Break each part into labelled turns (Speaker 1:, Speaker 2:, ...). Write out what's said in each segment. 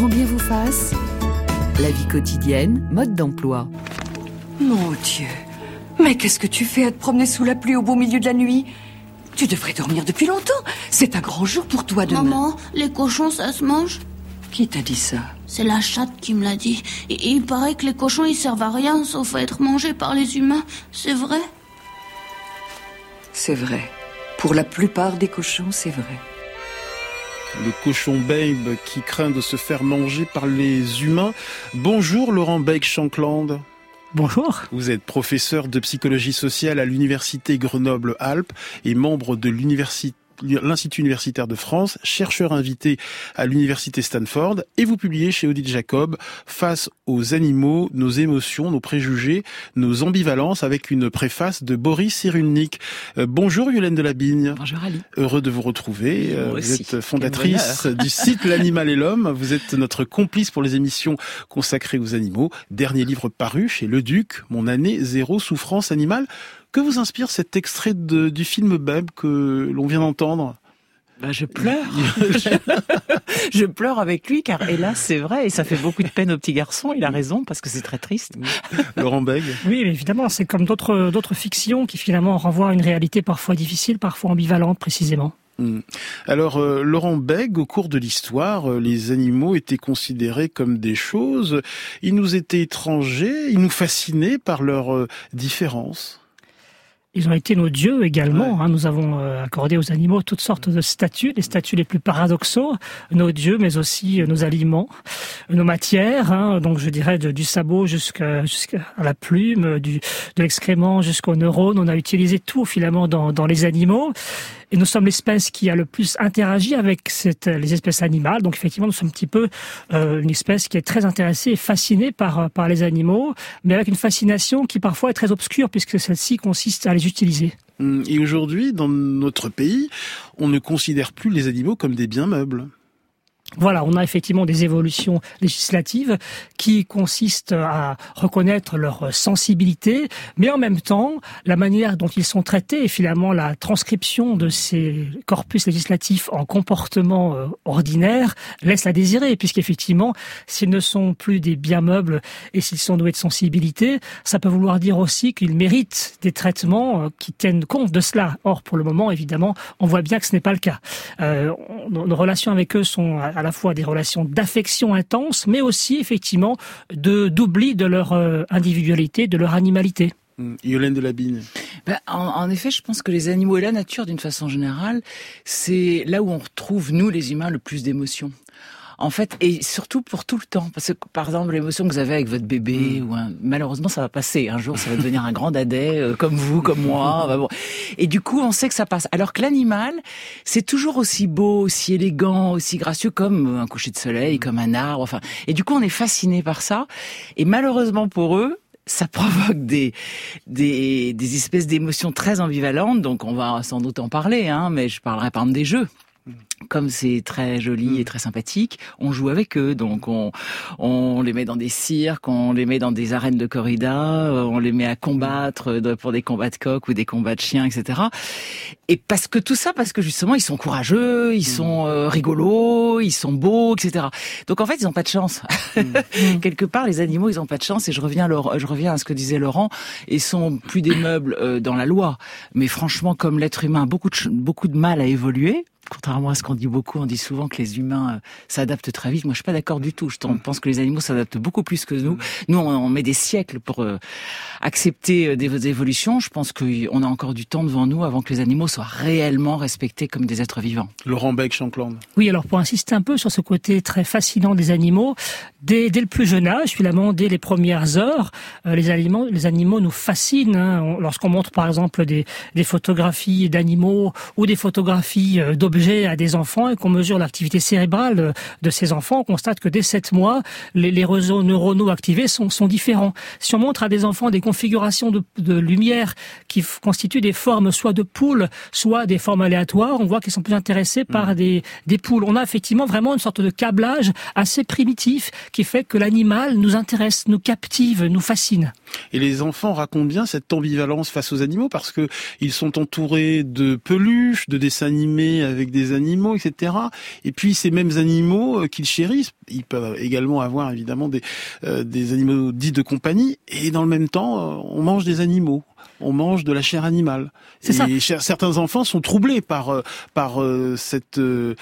Speaker 1: Grand bien vous fasse. La vie quotidienne, mode d'emploi.
Speaker 2: Mon Dieu. Mais qu'est-ce que tu fais à te promener sous la pluie au beau milieu de la nuit? Tu devrais dormir depuis longtemps. C'est un grand jour pour toi demain.
Speaker 3: Maman, les cochons, ça se mange?
Speaker 2: Qui t'a dit ça?
Speaker 3: C'est la chatte qui me l'a dit. Et il paraît que les cochons, ils servent à rien, sauf à être mangés par les humains. C'est vrai?
Speaker 2: C'est vrai. Pour la plupart des cochons, c'est vrai.
Speaker 4: Le cochon Babe qui craint de se faire manger par les humains. Bonjour Laurent Beck Shankland.
Speaker 5: Bonjour.
Speaker 4: Vous êtes professeur de psychologie sociale à l'université Grenoble-Alpes et membre de l'université l'Institut universitaire de France, chercheur invité à l'université Stanford, et vous publiez chez Odile Jacob Face aux animaux, nos émotions, nos préjugés, nos ambivalences, avec une préface de Boris Cyrulnik. Euh, bonjour Yolène Delabigne.
Speaker 6: Bonjour Ali.
Speaker 4: Heureux de vous retrouver. Euh, vous êtes fondatrice du site L'animal et l'homme. Vous êtes notre complice pour les émissions consacrées aux animaux. Dernier livre paru chez Le Duc, Mon année zéro souffrance animale. Que vous inspire cet extrait du film Beb que l'on vient d'entendre?
Speaker 6: Bah, je pleure. je pleure avec lui car hélas c'est vrai et ça fait beaucoup de peine au petit garçon. Il a raison parce que c'est très triste.
Speaker 4: Laurent Beg.
Speaker 5: Oui, évidemment, c'est comme d'autres d'autres fictions qui finalement renvoient à une réalité parfois difficile, parfois ambivalente précisément.
Speaker 4: Hmm. Alors, euh, Laurent Beg, au cours de l'histoire, euh, les animaux étaient considérés comme des choses. Ils nous étaient étrangers, ils nous fascinaient par leur euh, différence.
Speaker 5: Ils ont été nos dieux également. Hein. Nous avons euh, accordé aux animaux toutes sortes de statuts, les statuts les plus paradoxaux, nos dieux, mais aussi euh, nos aliments, nos matières. Hein. Donc je dirais du sabot jusqu'à la plume, du, de l'excrément jusqu'aux neurones. On a utilisé tout finalement dans, dans les animaux. Et nous sommes l'espèce qui a le plus interagi avec cette, les espèces animales. Donc effectivement, nous sommes un petit peu euh, une espèce qui est très intéressée et fascinée par, par les animaux, mais avec une fascination qui parfois est très obscure puisque celle-ci consiste à les utiliser.
Speaker 4: Hum, et aujourd'hui, dans notre pays, on ne considère plus les animaux comme des biens meubles.
Speaker 5: Voilà, on a effectivement des évolutions législatives qui consistent à reconnaître leur sensibilité, mais en même temps, la manière dont ils sont traités et finalement la transcription de ces corpus législatifs en comportement euh, ordinaire laisse à désirer, puisqu'effectivement, s'ils ne sont plus des biens meubles et s'ils sont doués de sensibilité, ça peut vouloir dire aussi qu'ils méritent des traitements euh, qui tiennent compte de cela. Or, pour le moment, évidemment, on voit bien que ce n'est pas le cas. Euh, nos relations avec eux sont à la fois des relations d'affection intense, mais aussi effectivement de d'oubli de leur euh, individualité, de leur animalité.
Speaker 4: Mmh. Yolène de Labine.
Speaker 6: Ben, en, effet, je pense que les animaux et la nature, d'une façon générale, c'est là où on retrouve, nous, les humains, le plus d'émotions en fait, et surtout pour tout le temps. Parce que, par exemple, l'émotion que vous avez avec votre bébé, mm. ou malheureusement, ça va passer. Un jour, ça va devenir un grand dadais, euh, comme vous, comme moi. bon. Et du coup, on sait que ça passe. Alors que l'animal, c'est toujours aussi beau, aussi élégant, aussi gracieux, comme un coucher de soleil, comme un arbre. Enfin, et du coup, on est fasciné par ça. Et malheureusement pour eux, ça provoque des, des, des espèces d'émotions très ambivalentes, donc on va sans doute en parler, hein, mais je parlerai par exemple des jeux comme c'est très joli et mm. très sympathique, on joue avec eux. Donc on, on les met dans des cirques, on les met dans des arènes de corrida, euh, on les met à combattre pour des combats de coq ou des combats de chiens, etc. Et parce que tout ça, parce que justement ils sont courageux, ils mm. sont euh, rigolos, ils sont beaux, etc. Donc en fait ils n'ont pas de chance. Mm. Quelque part les animaux ils n'ont pas de chance. Et je reviens, à je reviens à ce que disait Laurent, ils sont plus des meubles euh, dans la loi. Mais franchement comme l'être humain a beaucoup de, beaucoup de mal à évoluer, contrairement à ce qu'on dit beaucoup, on dit souvent que les humains euh, s'adaptent très vite. Moi, je suis pas d'accord du tout. Je mm. pense que les animaux s'adaptent beaucoup plus que nous. Mm. Nous, on, met des siècles pour euh, accepter euh, des évolutions. Je pense qu'on a encore du temps devant nous avant que les animaux soient réellement respectés comme des êtres vivants.
Speaker 4: Laurent Beck, Champland.
Speaker 5: Oui, alors pour insister un peu sur ce côté très fascinant des animaux, dès, dès le plus jeune âge, finalement, dès les premières heures, les, animaux, les animaux nous fascinent. Hein. Lorsqu'on montre par exemple des, des photographies d'animaux ou des photographies d'objets à des enfants et qu'on mesure l'activité cérébrale de ces enfants, on constate que dès 7 mois, les, les réseaux neuronaux activés sont, sont différents. Si on montre à des enfants des configurations de, de lumière qui constituent des formes soit de poules, soit des formes aléatoires, on voit qu'ils sont plus intéressés par mmh. des, des poules. On a effectivement vraiment une sorte de câblage assez primitif qui fait que l'animal nous intéresse, nous captive, nous fascine.
Speaker 4: Et les enfants racontent bien cette ambivalence face aux animaux parce que ils sont entourés de peluches, de dessins animés avec des animaux, etc. Et puis ces mêmes animaux qu'ils chérissent, ils peuvent également avoir évidemment des des animaux dits de compagnie, et dans le même temps, on mange des animaux on mange de la chair animale.
Speaker 5: C'est ça.
Speaker 4: certains enfants sont troublés par euh, par euh, cette euh,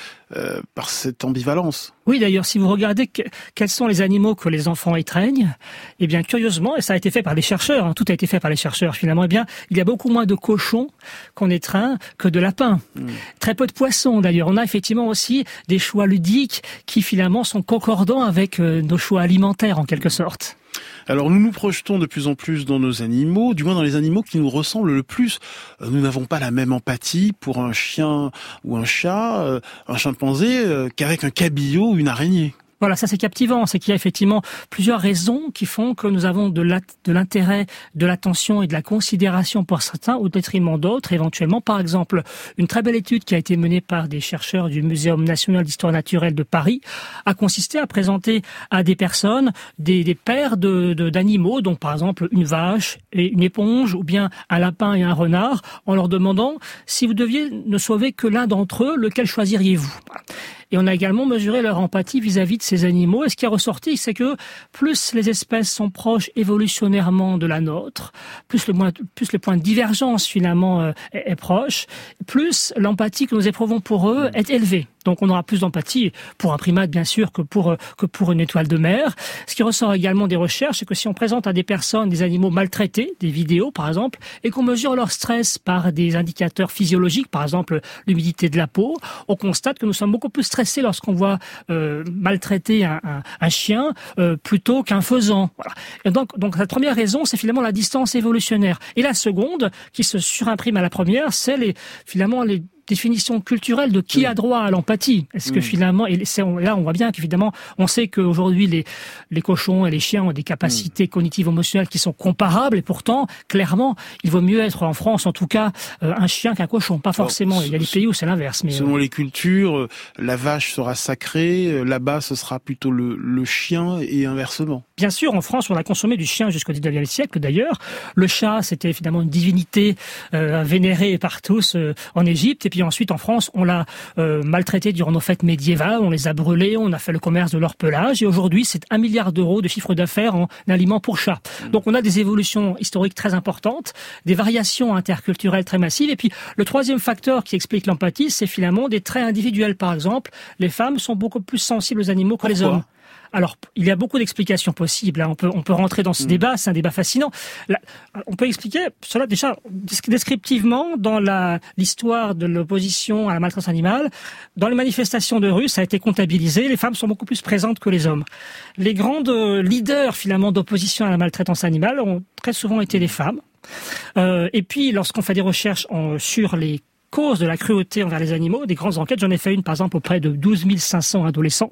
Speaker 4: par cette ambivalence.
Speaker 5: Oui, d'ailleurs, si vous regardez quels sont les animaux que les enfants étreignent, eh bien, curieusement, et ça a été fait par les chercheurs, hein, tout a été fait par les chercheurs finalement, eh bien, il y a beaucoup moins de cochons qu'on étreint que de lapins. Hmm. Très peu de poissons d'ailleurs. On a effectivement aussi des choix ludiques qui finalement sont concordants avec nos choix alimentaires en quelque sorte.
Speaker 4: Alors nous nous projetons de plus en plus dans nos animaux, du moins dans les animaux qui nous ressemblent le plus. Euh, nous n'avons pas la même empathie pour un chien ou un chat, euh, un chimpanzé, euh, qu'avec un cabillaud ou une araignée.
Speaker 5: Voilà, ça c'est captivant, c'est qu'il y a effectivement plusieurs raisons qui font que nous avons de l'intérêt, de l'attention et de la considération pour certains au détriment d'autres. Éventuellement. Par exemple, une très belle étude qui a été menée par des chercheurs du Muséum national d'histoire naturelle de Paris a consisté à présenter à des personnes des, paires d'animaux, de, donc par exemple une vache et une éponge ou bien un lapin et un renard, en leur demandant si vous deviez ne sauver que l'un d'entre eux, lequel choisiriez-vous? Et on a également mesuré leur empathie vis-à-vis de ces animaux. Et ce qui est ressorti, c'est que plus les espèces sont proches évolutionnairement de la nôtre, plus le, plus le point de divergence finalement euh, est, est proche, plus l'empathie que nous éprouvons pour eux est élevée. Donc on aura plus d'empathie pour un primate bien sûr que pour que pour une étoile de mer. Ce qui ressort également des recherches, c'est que si on présente à des personnes des animaux maltraités, des vidéos par exemple, et qu'on mesure leur stress par des indicateurs physiologiques, par exemple l'humidité de la peau, on constate que nous sommes beaucoup plus stressés lorsqu'on voit euh, maltraiter un, un, chien euh, plutôt qu'un faisan. Voilà. Donc donc la première raison, c'est finalement la distance évolutionnaire. Et la seconde, qui se surimprime à la première, c'est les finalement les définition culturelle de qui a droit à l'empathie. Est-ce que finalement, et là on voit bien qu'évidemment, on sait qu'aujourd'hui les, les cochons et les chiens ont des capacités cognitives émotionnelles qui sont comparables et pourtant, clairement, il vaut mieux être en France, en tout cas, euh, un chien qu'un cochon. Pas forcément. il y a des pays où c'est l'inverse.
Speaker 4: Mais selon euh, les cultures, euh, la vache sera sacrée, là-bas ce sera plutôt le, le chien et inversement.
Speaker 5: Bien sûr, en France, on a consommé du chien jusqu'au 19e siècle d'ailleurs. Le chat, c'était évidemment une divinité euh, vénérée par tous en Égypte et puis ensuite en France, on l'a euh, maltraité durant nos fêtes médiévales, on les a brûlés, on a fait le commerce de leur pelage, et aujourd'hui c'est un milliard d'euros de chiffre d'affaires en aliments pour chats. Mmh. Donc on a des évolutions historiques très importantes, des variations interculturelles très massives, et puis le troisième facteur qui explique l'empathie, c'est finalement des traits individuels. Par exemple, les femmes sont beaucoup plus sensibles aux animaux que les hommes. Alors, il y a beaucoup d'explications possibles. Hein. On, peut, on peut rentrer dans ce mm. débat, c'est un débat fascinant. on peut expliquer cela déjà descriptivement dans l'histoire de l'opposition à la maltraitance animale. Dans les manifestations de rue, ça a été comptabilisé. Les femmes sont beaucoup plus présentes que les hommes. Les grandes leaders, finalement, d'opposition à la maltraitance animale ont très souvent été les femmes. Euh, et puis, lorsqu'on fait des recherches sur les causes de la cruauté envers les animaux, des grandes enquêtes, j'en ai fait une par exemple auprès de 12 500 adolescents,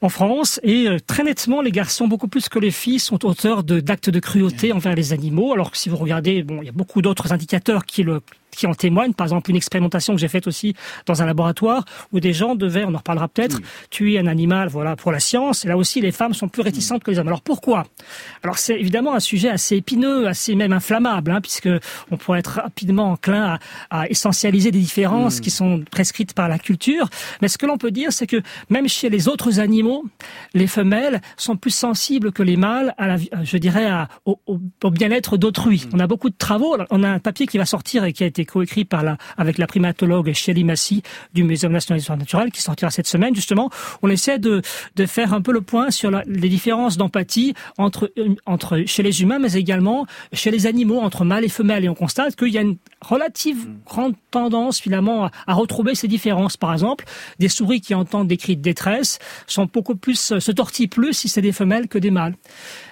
Speaker 5: en France. Et euh, très nettement les garçons beaucoup plus que les filles sont auteurs d'actes de, cruauté envers les animaux. Alors que si vous regardez bon il y a beaucoup d'autres indicateurs qui le qui en témoignent. Par exemple, une expérimentation que j'ai faite aussi dans un laboratoire où des gens devaient, on en reparlera peut-être, tuer un animal, voilà, pour la science. Et là aussi, les femmes sont plus réticentes que les hommes. Alors pourquoi? Alors c'est évidemment un sujet assez épineux, assez même inflammable, hein, puisque on pourrait être rapidement enclin à, à essentialiser des différences qui sont prescrites par la culture. Mais ce que l'on peut dire, c'est que même chez les autres animaux, les femelles sont plus sensibles que les mâles à la, je dirais, à, au, au bien-être d'autrui. On a beaucoup de travaux. On a un papier qui va sortir et qui a été coécrit par la, avec la primatologue Shelley Massy du Muséum national d'histoire naturelle qui sortira cette semaine justement. On essaie de, de faire un peu le point sur les différences d'empathie entre, entre chez les humains mais également chez les animaux entre mâles et femelles et on constate qu'il y a une relative grande tendance finalement à, retrouver ces différences. Par exemple, des souris qui entendent des cris de détresse sont beaucoup plus se tortillent plus si c'est des femelles que des mâles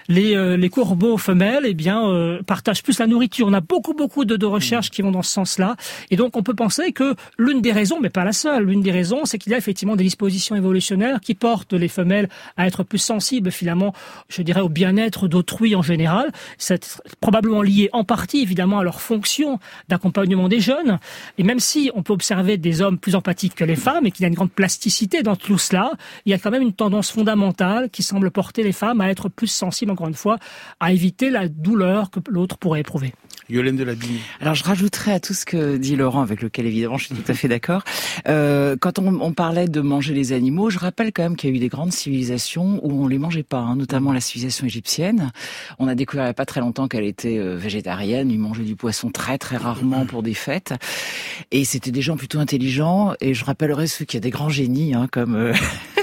Speaker 5: les, euh, les courbeaux femelles eh bien, euh, partagent plus la nourriture. On a beaucoup, beaucoup de, de recherches qui vont dans ce sens-là. Et donc, on peut penser que l'une des raisons, mais pas la seule, l'une des raisons, c'est qu'il y a effectivement des dispositions évolutionnaires qui portent les femelles à être plus sensibles, finalement, je dirais, au bien-être d'autrui en général. C'est probablement lié en partie, évidemment, à leur fonction d'accompagnement des jeunes. Et même si on peut observer des hommes plus empathiques que les femmes et qu'il y a une grande plasticité dans tout cela, il y a quand même une tendance fondamentale qui semble porter les femmes à être plus sensibles encore une fois, à éviter la douleur que l'autre pourrait éprouver.
Speaker 4: Yolène de la Bille.
Speaker 6: Alors je rajouterais à tout ce que dit Laurent, avec lequel évidemment je suis tout à fait d'accord. Euh, quand on, on, parlait de manger les animaux, je rappelle quand même qu'il y a eu des grandes civilisations où on les mangeait pas, hein, notamment la civilisation égyptienne. On a découvert il n'y a pas très longtemps qu'elle était euh, végétarienne, ils mangeaient du poisson très très rarement pour des fêtes. Et c'était des gens plutôt intelligents. Et je rappellerai ceux qui a des grands génies, hein, comme euh,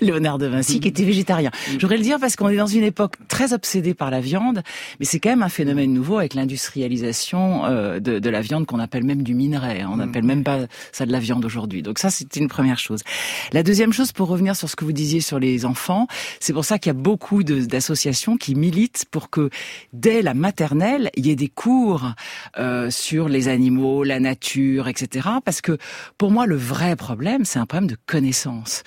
Speaker 6: Léonard de Vinci, qui était végétarien. Je voudrais le dire parce qu'on est dans une époque très obsédée par la viande, mais c'est quand même un phénomène nouveau avec l'industrialisation euh, de, de, la viande qu'on appelle même du minerai. On n'appelle même pas ça de la viande aujourd'hui. Donc ça, c'est une première chose. La deuxième chose, pour revenir sur ce que vous disiez sur les enfants, c'est pour ça qu'il y a beaucoup d'associations qui militent pour que dès la maternelle, il y ait des cours euh, sur les animaux, la nature, etc. Parce que pour moi, le vrai problème, c'est un problème de connaissance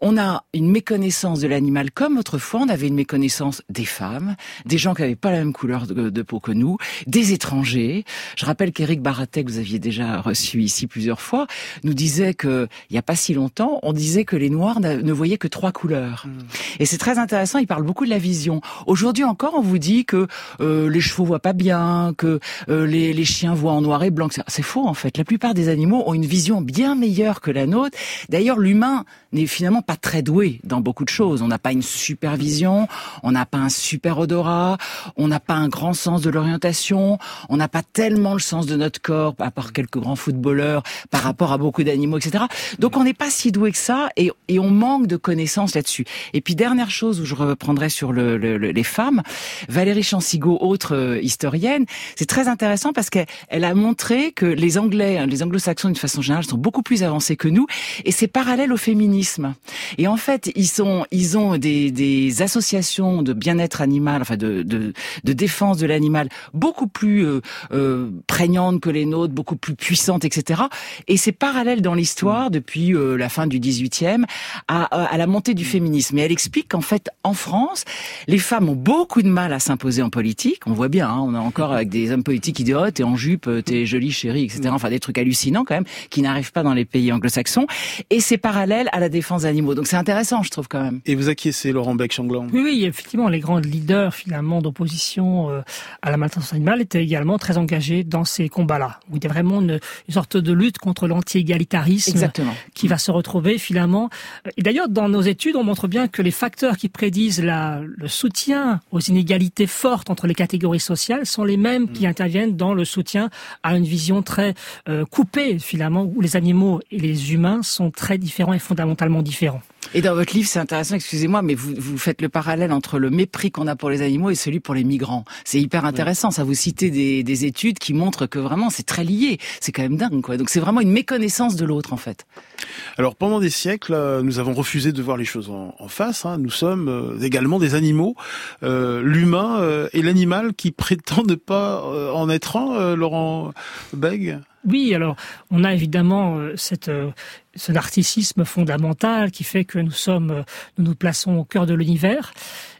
Speaker 6: on a une méconnaissance de l'animal comme autrefois on avait une méconnaissance des femmes, des gens qui n'avaient pas la même couleur de, peau que nous, des étrangers. Je rappelle qu'Éric Baratet, que vous aviez déjà reçu ici plusieurs fois, nous disait que il n'y a pas si longtemps, on disait que les Noirs ne voyaient que trois couleurs. Hmm. Et c'est très intéressant. Il parle beaucoup de la vision. Aujourd'hui encore, on vous dit que euh, les chevaux voient pas bien, que euh, les, les chiens voient en noir et blanc. C'est faux en fait. La plupart des animaux ont une vision bien meilleure que la nôtre. D'ailleurs, l'humain n'est finalement pas très doué dans beaucoup de choses. On n'a pas une supervision, on n'a pas un super odorat, on n'a pas un grand sens de l'orientation, on n'a pas tellement le sens de notre corps, à part quelques grands footballeurs, par rapport à beaucoup d'animaux, etc. Donc on n'est pas si doué que ça et, on manque de connaissances là-dessus. Et puis dernière chose où je reprendrai sur le, les femmes, Valérie Chansigo, autre euh, historienne, c'est très intéressant parce qu'elle a montré que les Anglais, les Anglo-Saxons d'une façon générale sont beaucoup plus avancés que nous et c'est parallèle au féminisme. Et en fait, ils sont, ils ont des, des associations de bien-être animal, enfin de, de, de défense de l'animal beaucoup plus euh, euh, prégnantes que les nôtres, beaucoup plus puissantes, etc. Et c'est parallèle dans l'histoire depuis euh, la fin du 18e à, à la montée du féminisme. Et elle explique qu'en fait, en France, les femmes ont beaucoup de mal à s'imposer en politique. On voit bien, hein, on a encore avec des hommes politiques qui disent oh t'es en jupe, t'es jolie chérie, etc. Enfin des trucs hallucinants quand même qui n'arrivent pas dans les pays anglo-saxons. Et c'est parallèle à la défense des animaux. Donc c'est intéressant, je trouve quand même.
Speaker 4: Et vous acquiescez, Laurent Beck-Changlan
Speaker 5: Oui, oui, effectivement, les grands leaders finalement d'opposition euh, à la maintenance animale étaient également très engagés dans ces combats-là. Où il y a vraiment une, sorte de lutte contre l'anti-égalitarisme qui va se retrouver finalement. Et d'ailleurs, dans nos études, on montre bien que les facteurs qui prédisent la, le soutien aux inégalités fortes entre les catégories sociales sont les mêmes qui mm. interviennent dans le soutien à une vision très euh, coupée finalement où les animaux et les humains sont très différents et fondamentalement différents.
Speaker 6: Et dans votre livre, c'est intéressant, excusez-moi, mais vous, vous faites le parallèle entre le mépris qu'on a pour les animaux et celui pour les migrants. C'est hyper intéressant. Ça vous citez des, des, études qui montrent que vraiment c'est très lié. C'est quand même dingue, quoi. Donc c'est vraiment une méconnaissance de l'autre, en fait.
Speaker 4: Alors pendant des siècles, euh, nous avons refusé de voir les choses en, en face. Hein. Nous sommes euh, également des animaux. Euh, L'humain euh, et l'animal qui prétend ne pas en être un, Laurent Beg
Speaker 5: oui, alors on a évidemment cette ce narcissisme fondamental qui fait que nous sommes, nous nous plaçons au cœur de l'univers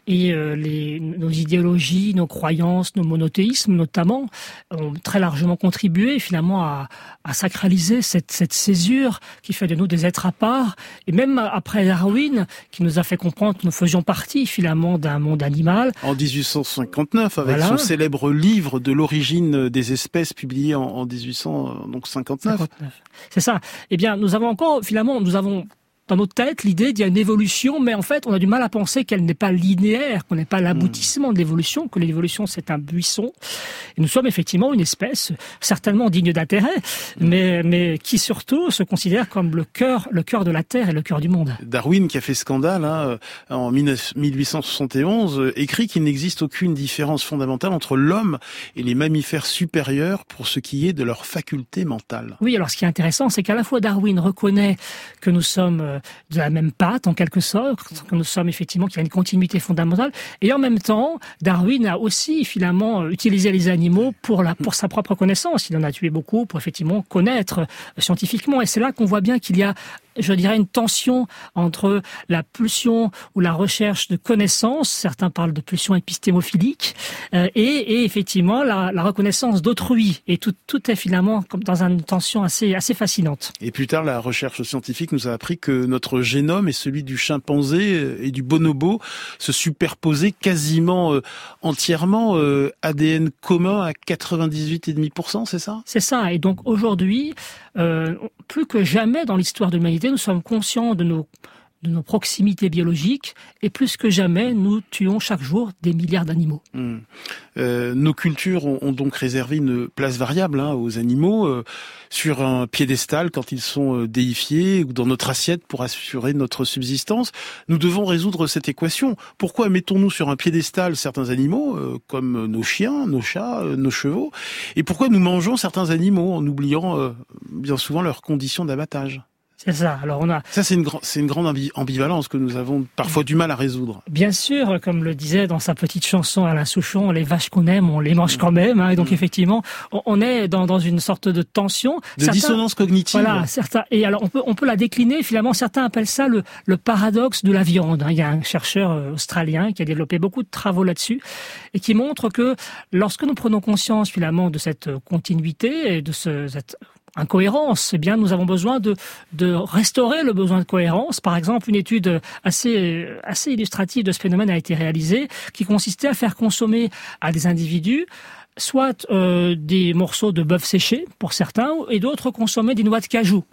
Speaker 5: et euh, les, nos idéologies, nos croyances, nos monothéismes notamment ont très largement contribué finalement à, à sacraliser cette, cette, césure qui fait de nous des êtres à part. Et même après Darwin, qui nous a fait comprendre que nous faisions partie finalement d'un monde animal.
Speaker 4: En 1859, avec son célèbre livre de l'origine des espèces publié en, en 1859.
Speaker 5: C'est ça. Eh bien, nous avons encore finalement, nous avons dans notre tête l'idée d'il y a une évolution, mais en fait, on a du mal à penser qu'elle n'est pas linéaire, qu'on n'est pas l'aboutissement de l'évolution, que l'évolution c'est un buisson. Et nous sommes effectivement une espèce certainement digne d'intérêt, mais, mais qui surtout se considère comme le cœur, le cœur de la Terre et le cœur du monde.
Speaker 4: Darwin, qui a fait scandale hein, en 1871, écrit qu'il n'existe aucune différence fondamentale entre l'homme et les mammifères supérieurs pour ce qui est de leur faculté mentale.
Speaker 5: Oui, alors ce qui est intéressant, c'est qu'à la fois Darwin reconnaît que nous sommes euh, de la même pâte en quelque sorte, que nous sommes effectivement qu'il y a une continuité fondamentale. Et en même temps, Darwin a aussi finalement euh, utilisé les animaux pour la pour sa propre connaissance. Il en a tué beaucoup pour effectivement connaître euh, scientifiquement. Et c'est là qu'on voit bien qu'il y a je dirais, une tension entre la pulsion ou la recherche de connaissances, certains parlent de pulsion épistémophilique, euh, et, et, effectivement la, la reconnaissance d'autrui. Et tout, tout est finalement comme dans une tension assez, assez fascinante.
Speaker 4: Et plus tard, la recherche scientifique nous a appris que notre génome et celui du chimpanzé et du bonobo se superposaient quasiment euh, entièrement, euh, ADN commun à 98,5%, c'est ça?
Speaker 5: C'est ça. Et donc aujourd'hui, euh, plus que jamais dans l'histoire de l'humanité, nous sommes conscients de nos de nos proximités biologiques et plus que jamais, nous tuons chaque jour des milliards d'animaux.
Speaker 4: Mmh. Euh, nos cultures ont, donc réservé une place variable hein, aux animaux euh, sur un piédestal quand ils sont euh, déifiés ou dans notre assiette pour assurer notre subsistance. Nous devons résoudre cette équation. Pourquoi mettons-nous sur un piédestal certains animaux comme nos chiens, nos chats, nos chevaux? Et pourquoi nous mangeons certains animaux en oubliant bien souvent leurs conditions d'abattage
Speaker 5: c'est ça. Alors on a.
Speaker 4: Ça c'est une grande, c'est une grande ambivalence que nous avons parfois du mal à résoudre.
Speaker 5: Bien sûr, comme le disait dans sa petite chanson Alain Souchon, les vaches qu'on aime, on les mange quand même. Hein, et donc mmh. effectivement, on est dans, dans une sorte de tension,
Speaker 4: de certains, dissonance cognitive.
Speaker 5: Voilà, certains. Et alors on peut on peut la décliner. Finalement, certains appellent ça le, le paradoxe de la viande. Hein. Il y a un chercheur euh, australien qui a développé beaucoup de travaux là-dessus et qui montre que lorsque nous prenons conscience finalement de cette continuité et de ce, cette incohérence, eh bien, nous avons besoin de, de restaurer le besoin de cohérence. Par exemple, une étude assez, assez illustrative de ce phénomène a été réalisée, qui consistait à faire consommer à des individus soit euh, des morceaux de bœuf séché pour certains, et d'autres consommer des noix de cajou.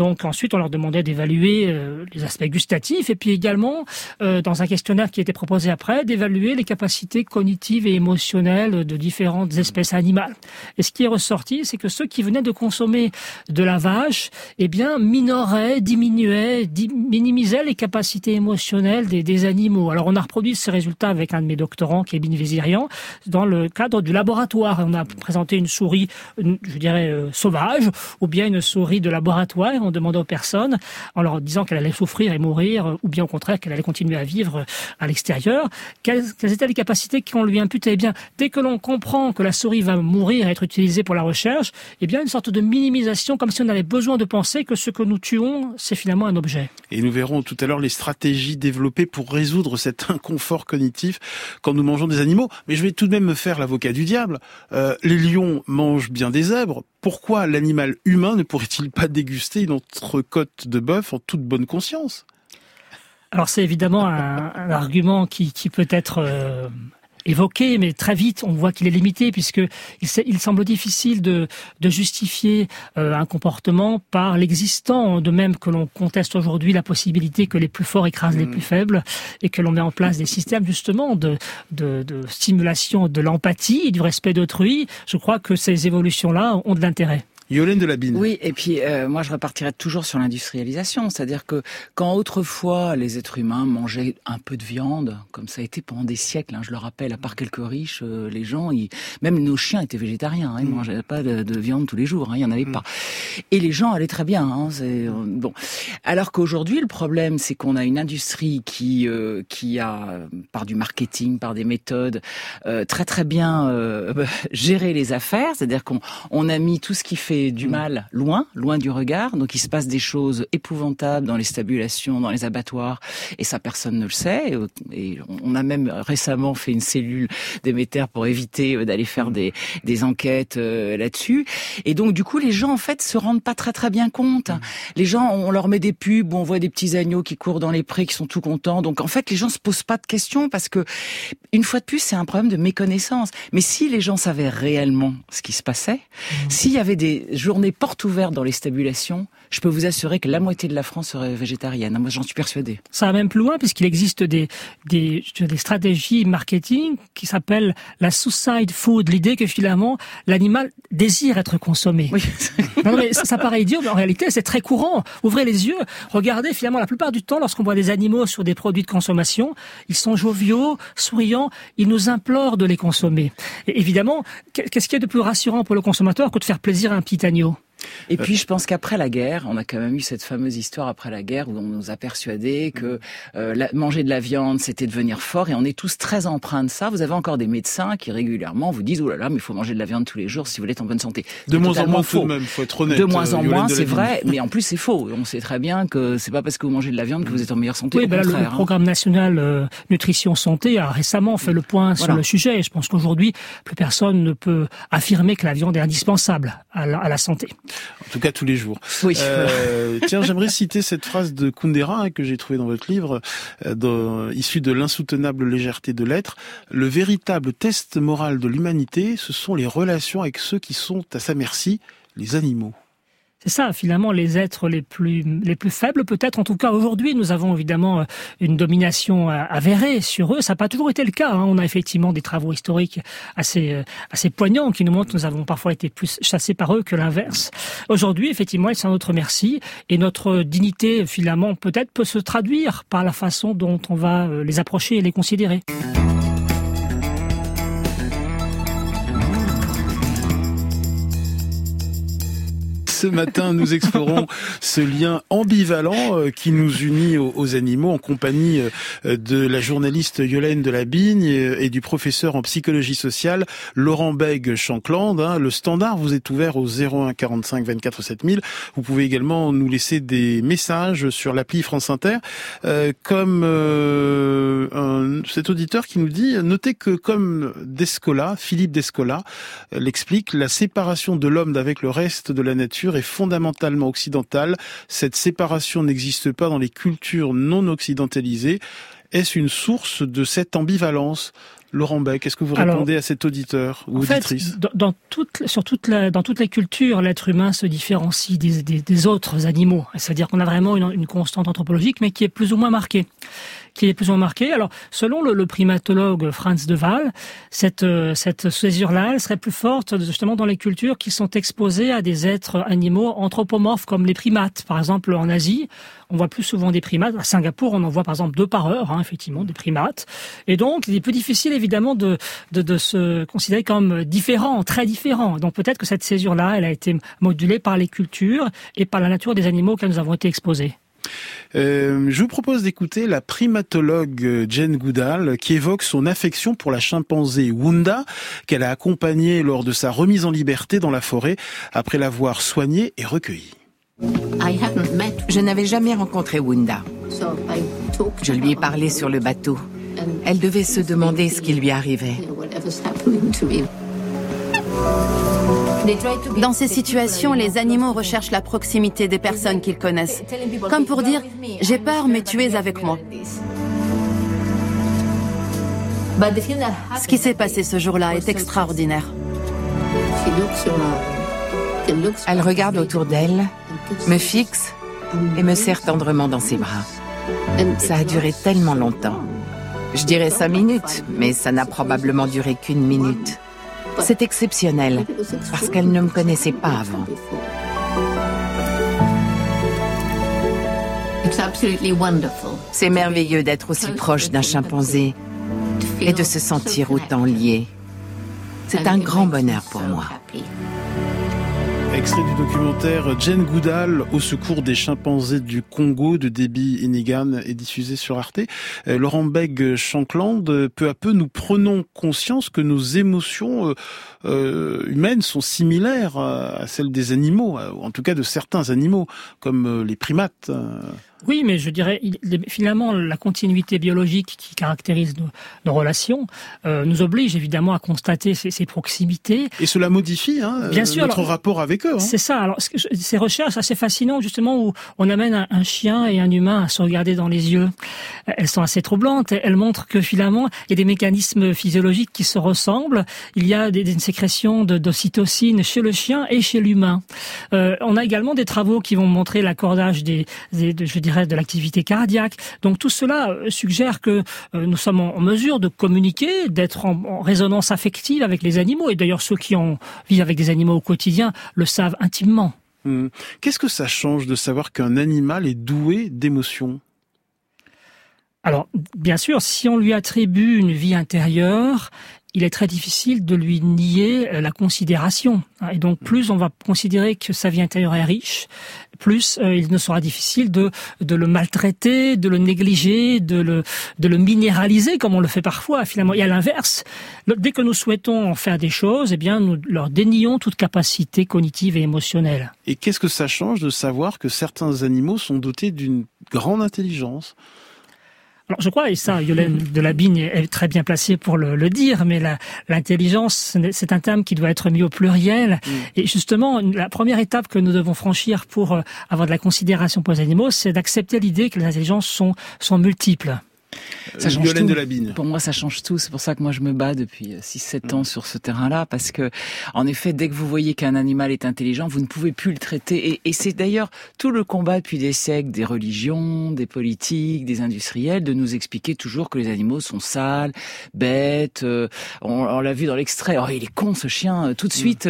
Speaker 5: Donc ensuite, on leur demandait d'évaluer euh, les aspects gustatifs et puis également, euh, dans un questionnaire qui était proposé après, d'évaluer les capacités cognitives et émotionnelles de différentes espèces animales. Et ce qui est ressorti, c'est que ceux qui venaient de consommer de la vache, eh bien, minoraient, diminuaient, minimisaient les capacités émotionnelles des, animaux. Alors on a reproduit ces résultats avec un de mes doctorants, Kevin Vézirian, dans le cadre du laboratoire. On a présenté une souris, je dirais, euh, sauvage, ou bien une souris de laboratoire demandait aux personnes, en leur disant qu'elle allait souffrir et mourir, euh, ou bien au contraire qu'elle allait continuer à vivre euh, à l'extérieur, quelles, étaient les capacités qu'on lui imputait Eh bien, dès que l'on comprend que la souris va mourir et être utilisée pour la recherche, eh bien, une sorte de minimisation, comme si on avait besoin de penser que ce que nous tuons, c'est finalement un objet.
Speaker 4: Et nous verrons tout à l'heure les stratégies développées pour résoudre cet inconfort cognitif quand nous mangeons des animaux. Mais je vais tout de même me faire l'avocat du diable. Euh, les lions mangent bien des zèbres. Pourquoi l'animal humain ne pourrait-il pas déguster notre côte de bœuf en toute bonne conscience?
Speaker 5: Alors c'est évidemment un, argument qui, qui peut être euh, évoqué, mais très vite on voit qu'il est limité puisque il, il, semble difficile de, de justifier euh, un comportement par l'existant, de même que l'on conteste aujourd'hui la possibilité que les plus forts écrasent mmh. les plus faibles et que l'on met en place des systèmes justement de, de, de stimulation de l'empathie et du respect d'autrui. Je crois que ces évolutions-là ont de l'intérêt.
Speaker 4: Yolène de Labine.
Speaker 6: Oui, et puis euh, moi je repartirais toujours sur l'industrialisation, c'est-à-dire que quand autrefois les êtres humains mangeaient un peu de viande, comme ça a été pendant des siècles, hein, je le rappelle, à part quelques riches, euh, les gens, ils, même nos chiens étaient végétariens, hein, ils mmh. mangeaient pas de, de, viande tous les jours, hein, il y en avait mmh. pas. Et les gens allaient très bien. Hein, c'est euh, bon. Alors qu'aujourd'hui le problème, c'est qu'on a une industrie qui euh, qui a par du marketing, par des méthodes très très bien géré les affaires, c'est-à-dire qu'on on a mis tout ce qui fait du mm. mal loin, loin du regard. Donc il se passe des choses épouvantables dans les stabulations, dans les abattoirs, et ça personne ne le sait. Et on a même récemment fait une cellule d'émetteurs pour éviter euh, d'aller faire mm. des, des enquêtes euh, là-dessus. Et donc du coup les gens en fait se rendent pas très très bien compte. Mm. Les gens, on leur met des pubs, on voit des petits agneaux qui courent dans les prés, qui sont tout contents. Donc en fait les gens se posent pas de questions parce que une fois de plus c'est un problème de méconnaissance. Mais si les gens savaient réellement ce qui se passait, s'il y avait des journée porte ouverte dans les stabulations, je peux vous assurer que la moitié de la France serait végétarienne. Moi, j'en suis persuadé.
Speaker 5: Ça va même plus loin, puisqu'il existe des, des, des stratégies marketing qui s'appellent la suicide food, l'idée que finalement, l'animal désire être consommé. Oui. non, mais ça, ça, paraît idiot, mais en réalité, c'est très courant. Ouvrez les yeux, regardez, finalement, la plupart du temps, lorsqu'on voit des animaux sur des produits de consommation, ils sont joviaux, souriants, ils nous implorent de les consommer. Et évidemment, qu'est-ce qu'il y a de plus rassurant pour le consommateur que de faire plaisir à un petit agneau?
Speaker 6: Et puis je pense qu'après la guerre, on a quand même eu cette fameuse histoire après la guerre où on nous a persuadé que euh, manger de la viande c'était devenir fort et on est tous très empreints de ça. Vous avez encore des médecins qui régulièrement vous disent oh là là mais il faut manger de la viande tous les jours si vous voulez être en bonne santé.
Speaker 4: De moins en moins faux. même, faut être honnête.
Speaker 6: De moins en moins, c'est vrai, mais en plus c'est faux. On sait très bien que c'est pas parce que vous mangez de la viande que vous êtes en meilleure santé.
Speaker 5: Oui,
Speaker 6: ben
Speaker 5: le,
Speaker 6: hein.
Speaker 5: programme national euh, nutrition santé a récemment fait le point sur le sujet et je pense qu'aujourd'hui plus personne ne peut affirmer que la viande est indispensable à la, à la santé.
Speaker 4: En tout cas tous les jours.
Speaker 6: Oui.
Speaker 4: Euh, tiens, j'aimerais citer cette phrase de Kundera hein, que j'ai trouvée dans votre livre, euh, issue de l'insoutenable légèreté de l'être. Le véritable test moral de l'humanité, ce sont les relations avec ceux qui sont à sa merci, les animaux.
Speaker 5: C'est ça, finalement, les êtres les plus les plus faibles, peut-être. En tout cas, aujourd'hui, nous avons évidemment euh, une domination euh, avérée sur eux. Ça n'a pas toujours été le cas. Hein. On a effectivement des travaux historiques assez euh, assez poignants qui nous montrent que nous avons parfois été plus chassés par eux que l'inverse. Aujourd'hui, effectivement, c'est un notre merci et notre dignité, finalement, peut-être peut se traduire par la façon dont on va les approcher et les considérer.
Speaker 4: Ce matin, nous explorons ce lien ambivalent euh, qui nous unit aux, animaux en compagnie euh, de la journaliste Yolaine Delabigne et du professeur en psychologie sociale Laurent Beg Chancland. Hein. Le standard vous est ouvert au 01 45 24 7000. Vous pouvez également nous laisser des messages sur l'appli France Inter, euh, comme cet auditeur qui nous dit notez que comme Descola, Philippe Descola l'explique, la séparation de l'homme d'avec le reste de la nature est fondamentalement occidentale. Cette séparation n'existe pas dans les cultures non occidentalisées. Est-ce une source de cette ambivalence? Laurent Beck, est-ce que vous répondez à cet auditeur ou auditrice?
Speaker 5: dans, toute, sur toute dans toutes les cultures, l'être humain se différencie des, autres animaux. C'est-à-dire qu'on a vraiment une, une, constante anthropologique, mais qui est plus ou moins marquée qui est plus ou moins marqué. Alors, selon le, primatologue Franz de Waal, cette, euh, cette césure-là, elle serait plus forte justement dans les cultures qui sont exposées à des êtres animaux anthropomorphes comme les primates. Par exemple, en Asie, on voit plus souvent des primates. À Singapour, on en voit par exemple deux par heure, hein, effectivement, des primates. Et donc, il est plus difficile évidemment de, de, de se considérer comme différent, très différent. Donc peut-être que cette césure-là, elle a été modulée par les cultures et par la nature des animaux auxquels nous avons été exposés.
Speaker 4: Euh, je vous propose d'écouter la primatologue Jane Goodall qui évoque son affection pour la chimpanzé Wunda qu'elle a accompagnée lors de sa remise en liberté dans la forêt après l'avoir soignée et recueillie.
Speaker 7: Je n'avais jamais rencontré Wunda. Je lui ai parlé sur le bateau. Elle devait se demander ce qui lui arrivait.
Speaker 8: Dans ces situations, les animaux recherchent la proximité des personnes qu'ils connaissent. Comme pour dire, j'ai peur, mais tu es avec moi. Ce qui s'est passé ce jour-là est extraordinaire.
Speaker 7: Elle regarde autour d'elle, me fixe et me serre tendrement dans ses bras. Ça a duré tellement longtemps. Je dirais cinq minutes, mais ça n'a probablement duré qu'une minute. C'est exceptionnel, parce qu'elle ne me connaissait pas avant. C'est merveilleux d'être aussi proche d'un chimpanzé et de se sentir autant lié. C'est un grand bonheur pour moi.
Speaker 4: Extrait du documentaire Jane Goodall au secours des chimpanzés du Congo de Debbie Inigan est diffusé sur Arte. Euh, Laurent Beg Shankland, peu à peu nous prenons conscience que nos émotions euh, euh, humaines sont similaires à celles des animaux, en tout cas de certains animaux, comme les primates.
Speaker 5: Oui, mais je dirais finalement la continuité biologique qui caractérise nos, relations euh, nous oblige évidemment à constater ces, ces proximités.
Speaker 4: Et cela modifie hein, Bien sûr, notre rapport avec eux. Hein.
Speaker 5: C'est ça. Alors ces recherches assez fascinantes justement où on amène un, chien et un humain à se regarder dans les yeux. Elles sont assez troublantes. Elles montrent que finalement il y a des mécanismes physiologiques qui se ressemblent. Il y a des, des sécrétions d'ocytocine chez le chien et chez l'humain. Euh, on a également des travaux qui vont montrer l'accordage des, des, je dirais de l'activité cardiaque. Donc tout cela euh, suggère que euh, nous sommes en mesure de communiquer, d'être en, résonance affective avec les animaux. Et d'ailleurs, ceux qui en vivent avec des animaux au quotidien le savent intimement.
Speaker 4: Hmm. Qu'est-ce que ça change de savoir qu'un animal est doué d'émotions?
Speaker 5: Alors, bien sûr, si on lui attribue une vie intérieure il est très difficile de lui nier euh, la considération. Et donc, plus on va considérer que sa vie intérieure est riche, plus euh, il ne sera difficile de, de le maltraiter, de le négliger, de le, de le minéraliser, comme on le fait parfois, finalement. Et à l'inverse, dès que nous souhaitons en faire des choses, eh bien, nous leur dénions toute capacité cognitive et émotionnelle.
Speaker 4: Et qu'est-ce que ça change de savoir que certains animaux sont dotés d'une grande intelligence?
Speaker 5: Alors je crois, et ça, Yolène de la Bigne est très bien placée pour le, dire, mais l'intelligence, c'est un terme qui doit être mis au pluriel. Mm. Et justement, la première étape que nous devons franchir pour euh, avoir de la considération pour les animaux, c'est d'accepter l'idée que les intelligences sont, sont multiples.
Speaker 6: Ça euh, change tout. De Pour moi, ça change tout. C'est pour ça que moi, je me bats depuis 6-7 ans mm. sur ce terrain-là, parce que, en effet, dès que vous voyez qu'un animal est intelligent, vous ne pouvez plus le traiter. Et, et c'est d'ailleurs tout le combat depuis des siècles des religions, des politiques, des industriels, de nous expliquer toujours que les animaux sont sales, bêtes. Euh, on, l'a vu dans l'extrait. Oh, il est con ce chien, euh, tout de mm. suite.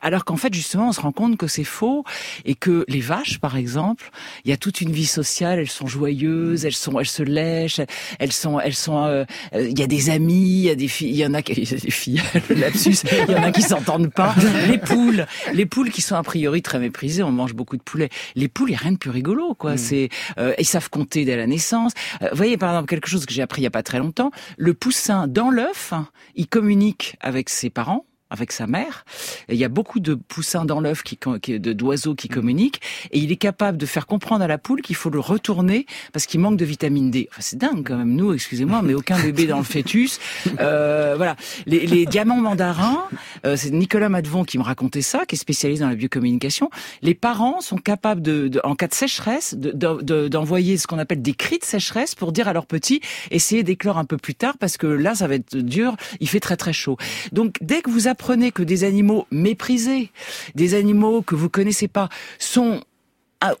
Speaker 6: alors qu'en fait, justement, on se rend compte que c'est faux et que les vaches, par exemple, il y a toute une vie sociale. Elles sont joyeuses, elles sont, elles se lèchent elles sont, elles sont, euh, euh, il y a des amis, il y a des filles, il y en a qui, des filles, le lapsus, il y en a qui s'entendent pas. Les poules, les poules qui sont a priori très méprisées, on mange beaucoup de poulet. Les poules, il y a rien de plus rigolo, quoi. Mm. C'est, euh, ils savent compter dès la naissance. vous voyez, par exemple, quelque chose que j'ai appris il y a pas très longtemps, le poussin dans l'œuf, il communique avec ses parents avec sa mère. il y a beaucoup de poussins dans l'œuf, qui, de d'oiseaux qui communiquent, et il est capable de faire comprendre à la poule qu'il faut le retourner parce qu'il manque de vitamine D. Enfin, c'est dingue quand même. Nous, excusez-moi, mais aucun bébé dans le fœtus. Euh, voilà. Les, les, diamants mandarins, euh, c'est Nicolas Madvon qui me racontait ça, qui est spécialiste dans la biocommunication. Les parents sont capables de, de en cas de sécheresse, d'envoyer ce qu'on appelle des cris de sécheresse pour dire à leurs petits, essayez d'éclore un peu plus tard parce que là, ça va être dur. Il fait très très chaud. Donc, dès que vous apprenez que des animaux méprisés, des animaux que vous connaissez pas, sont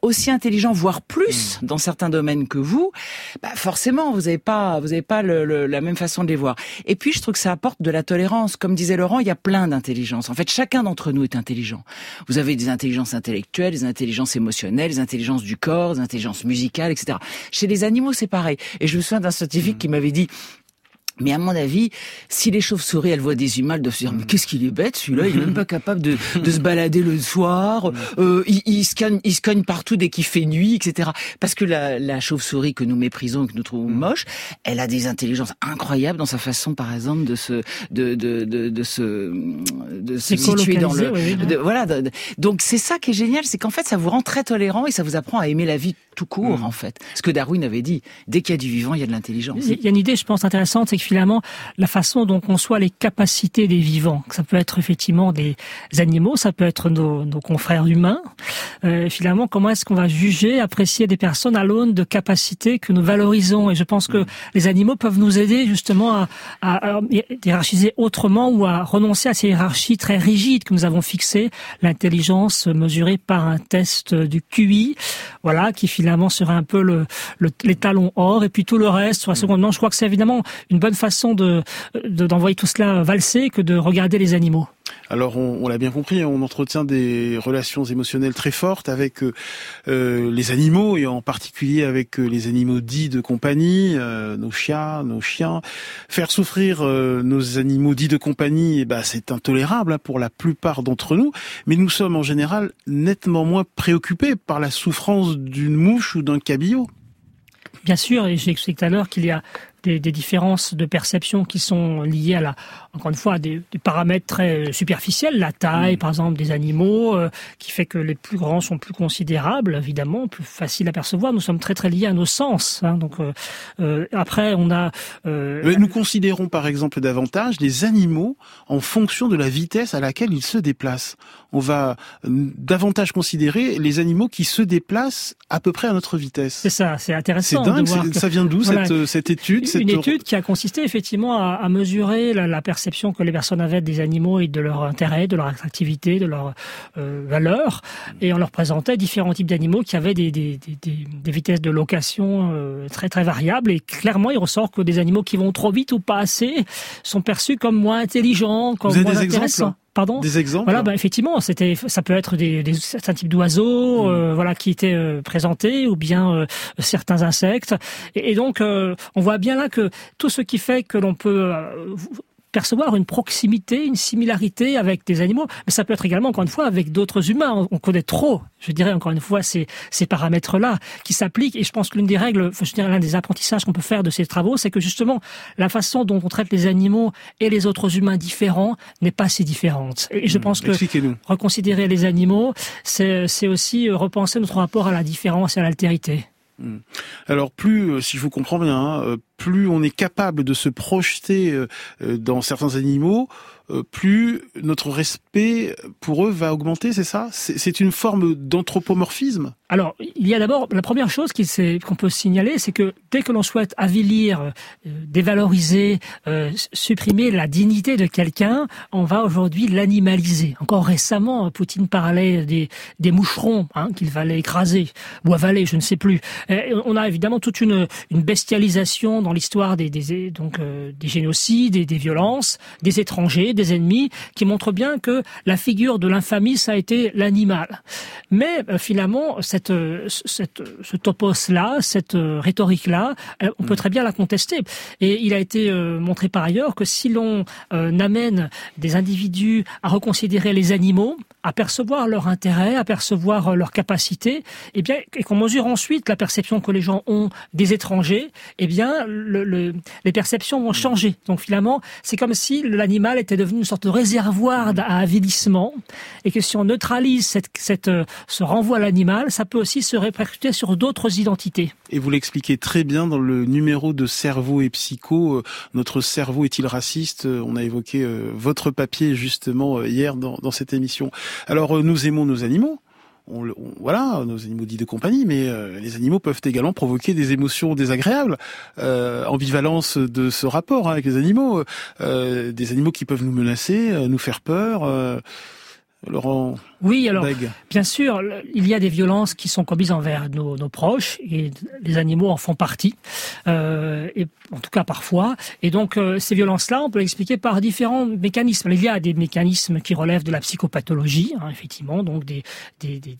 Speaker 6: aussi intelligents, voire plus hmm. dans certains domaines que vous, bah forcément vous n'avez pas, vous avez pas la même façon de les voir. Et puis je trouve que ça apporte de la tolérance. Comme disait Laurent, il y a plein d'intelligences. En fait, chacun d'entre nous est intelligent. Vous avez des intelligences intellectuelles, des intelligences émotionnelles, des intelligences du corps, des intelligences musicales, etc. Chez les animaux, c'est pareil. Et je me souviens d'un scientifique hmm. qui m'avait dit mais à mon avis, si les chauves-souris, elles voient des humains, elles doivent se dire, mais qu'est-ce qu'il est bête, celui-là, il est même pas capable de, de se balader le soir, euh, il, il, se cogne, il se cogne partout dès qu'il fait nuit, etc. Parce que la, la chauve-souris que nous méprisons, que nous trouvons mm. moche, elle a des intelligences incroyables dans sa façon, par exemple, de se, de, de, de, de se, de se situer dans le, voilà. donc c'est ça qui est génial, c'est qu'en fait, ça vous rend très tolérant et ça vous apprend à aimer la vie tout court, mm. en fait. Ce que Darwin avait dit, dès qu'il y a du vivant, il y a de l'intelligence.
Speaker 5: Il y a une idée, je pense, intéressante, c'est que finalement, la façon dont on conçoit les capacités des vivants, ça peut être effectivement des animaux, ça peut être nos, nos confrères humains, euh, finalement, comment est-ce qu'on va juger, apprécier des personnes à l'aune de capacités que nous valorisons? Et je pense que mm. les animaux peuvent nous aider justement à, à, à, hiérarchiser autrement ou à renoncer à ces hiérarchies très rigides que nous avons fixées, l'intelligence mesurée par un test du QI, voilà, qui finalement serait un peu le, les talons or et puis tout le reste sur la seconde manche. Je crois que c'est évidemment une bonne façon de d'envoyer tout cela valser que de regarder les animaux.
Speaker 4: Alors on, l'a bien compris, on entretient des relations émotionnelles très fortes avec euh, euh les animaux et en particulier avec euh, les animaux dits de compagnie, nos chiens, nos chiens. Faire souffrir nos animaux dits de compagnie, eh ben, c'est intolérable hein, pour la plupart d'entre nous, mais nous sommes en général nettement moins préoccupés par la souffrance d'une mouche ou d'un cabillaud.
Speaker 5: Bien sûr, et j'ai expliqué tout à qu'il y a des, des, différences de perception qui sont liées à la, encore une fois, à des, des paramètres très superficiels, la taille, mm. par exemple, des animaux, euh, qui fait que les plus grands sont plus considérables, évidemment, plus faciles à percevoir. Nous sommes très très liés à nos sens. Hein, donc euh, euh après, on a.
Speaker 4: Euh, nous considérons par exemple davantage les animaux en fonction de la vitesse à laquelle ils se déplacent. On va davantage considérer les animaux qui se déplacent à peu près à notre vitesse.
Speaker 5: C'est ça, c'est intéressant.
Speaker 4: C'est dingue. Ça vient d'où cette, cette étude?
Speaker 5: Une étude qui a consisté effectivement à, à mesurer la, la, perception que les personnes avaient des animaux et de leur intérêt, de leur attractivité, de leur euh, valeur, et on leur présentait différents types d'animaux qui avaient des, des, des, des, vitesses de location euh, très très variables. Et clairement, il ressort que des animaux qui vont trop vite ou pas assez sont perçus comme moins intelligents, comme
Speaker 4: Vous
Speaker 5: moins
Speaker 4: des
Speaker 5: intéressants.
Speaker 4: Pardon Des exemples
Speaker 5: Voilà, bah, effectivement, c'était, ça peut être des, des certains types d'oiseaux, mm. euh, voilà, qui étaient euh, présentés, ou bien euh, certains insectes. Et, et donc, euh, on voit bien là que tout ce qui fait que l'on peut percevoir une proximité, une similarité avec des animaux, mais ça peut être également, encore une fois, avec d'autres humains. On connaît trop, je dirais encore une fois, ces, ces paramètres-là qui s'appliquent. Et je pense que l'une des règles, je dirais l'un des apprentissages qu'on peut faire de ces travaux, c'est que justement, la façon dont on traite les animaux et les autres humains différents n'est pas si différente. Et je hmm. pense que reconsidérer les animaux, c'est aussi repenser notre rapport à la différence et à l'altérité.
Speaker 4: Hmm. Alors plus, euh, si je vous comprends bien, hein, euh, plus on est capable de se projeter euh, dans certains animaux, euh, plus notre respect pour eux va augmenter, c'est ça? C'est une forme d'anthropomorphisme?
Speaker 5: Alors, il y a d'abord, la première chose qu'on peut signaler, c'est que dès que l'on souhaite avilir, euh, dévaloriser, euh, supprimer la dignité de quelqu'un, on va aujourd'hui l'animaliser. Encore récemment, Poutine parlait des, des moucherons hein, qu'il fallait écraser ou avaler, je ne sais plus. on a évidemment toute une, une bestialisation dans l'histoire des, des, donc, des génocides et des violences, des étrangers, des ennemis, qui montrent bien que la figure de l'infamie, ça a été l'animal. Mais euh, finalement, cette, cette, ce topos-là, cette euh, rhétorique-là, euh, on peut mm. très bien la contester. Et il a été montré par ailleurs que si l'on amène des individus à reconsidérer les animaux, à percevoir leur intérêt, à percevoir leur capacité, eh bien, et qu'on mesure ensuite la perception que les gens ont des étrangers, eh bien, le, les perceptions vont changer. Donc finalement, c'est comme si l'animal était devenu une sorte de réservoir à avilissement, et que si on neutralise cette, cette, euh, ce renvoi à l'animal, ça peut aussi se répercuter sur d'autres identités.
Speaker 4: Et vous l'expliquez très bien dans le numéro de Cerveau et Psycho, euh, notre cerveau est-il raciste On a évoqué euh, votre papier justement hier dans, dans cette émission. Alors nous aimons nos animaux, voilà, nos animaux dits de compagnie, mais euh, les animaux peuvent également provoquer des émotions désagréables, euh, ambivalence de ce rapport hein, avec les animaux, euh, des animaux qui peuvent nous menacer, euh, nous faire peur. Laurent
Speaker 5: Oui, alors bien sûr, il y a des violences qui sont commises envers nos, nos proches et les animaux en font partie, et en tout cas parfois. Et donc ces violences-là, on peut l'expliquer par différents mécanismes. Il y a des mécanismes qui relèvent de la psychopathologie, hein, effectivement, donc des, des, des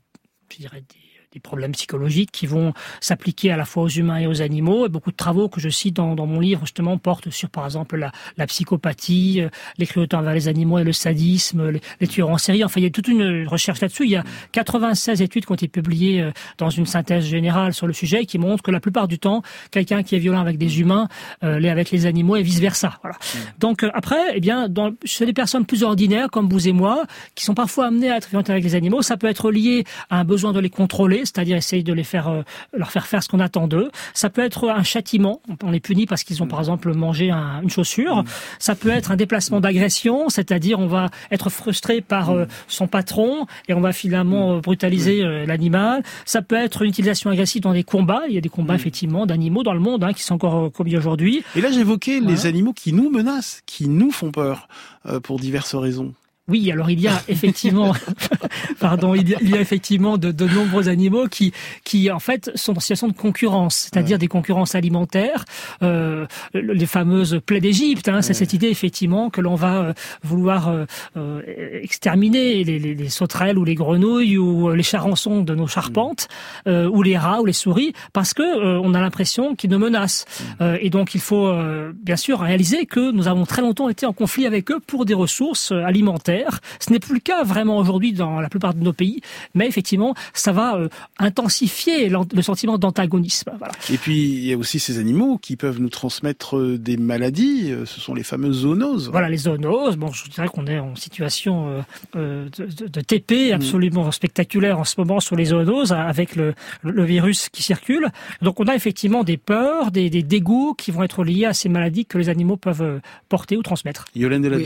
Speaker 5: je dirais des des problèmes psychologiques qui vont s'appliquer à la fois aux humains et aux animaux. Et beaucoup de travaux que je cite dans, dans mon livre justement portent sur par exemple la, la psychopathie, euh, les cruautés envers les animaux et le sadisme, les, tueurs en série. Enfin, il y a toute une recherche là-dessus. Il y a 96 études qui ont été publiées euh, dans une synthèse générale sur le sujet qui montrent que la plupart du temps, quelqu'un qui est violent avec des humains euh, l'est avec les animaux et vice versa. Voilà. Mmh. Donc après, eh bien, dans, chez les personnes plus ordinaires comme vous et moi, qui sont parfois amenées à être violentes avec les animaux, ça peut être lié à un besoin de les contrôler c'est-à-dire essayer de les faire, euh, leur faire faire ce qu'on attend d'eux. Ça peut être un châtiment, on les punit parce qu'ils ont par exemple mangé une chaussure. Ça peut être un déplacement d'agression, c'est-à-dire on va être frustré par euh, son patron et on va finalement euh, brutaliser l'animal. Ça peut être une utilisation agressive dans des combats. Il y a des combats effectivement d'animaux dans le monde hein, qui sont encore commis aujourd'hui.
Speaker 4: Et là j'évoquais les animaux qui nous menacent, qui nous font peur pour diverses raisons.
Speaker 5: Oui, alors il y a effectivement, pardon, il y a, effectivement de, de, nombreux animaux qui, qui en fait sont en situation de concurrence, c'est-à-dire des concurrences alimentaires, euh, les fameuses plaies d'Égypte. Hein, C'est cette idée effectivement que l'on va euh, vouloir euh, euh, exterminer les, les, les, sauterelles ou les grenouilles ou les charançons de nos charpentes, mm. ou les rats ou les souris, parce que on a l'impression qu'ils nous menacent. Mm. et donc il faut bien sûr réaliser que nous avons très longtemps été en conflit avec eux pour des ressources alimentaires ce n'est plus le cas vraiment aujourd'hui dans la plupart de nos pays, mais effectivement, ça va euh, intensifier le sentiment d'antagonisme.
Speaker 4: Et puis, il y a aussi ces animaux qui peuvent nous transmettre euh, des maladies. Euh, ce sont les fameuses zoonoses.
Speaker 5: Voilà, les zoonoses. Bon, je dirais qu'on est en situation de, TP mm. absolument spectaculaire en ce moment sur les zoonoses avec le, virus qui circule. Donc, on a effectivement des peurs, des, dégoûts qui vont être liés à ces maladies que les animaux peuvent porter ou transmettre.
Speaker 4: Yolène de la.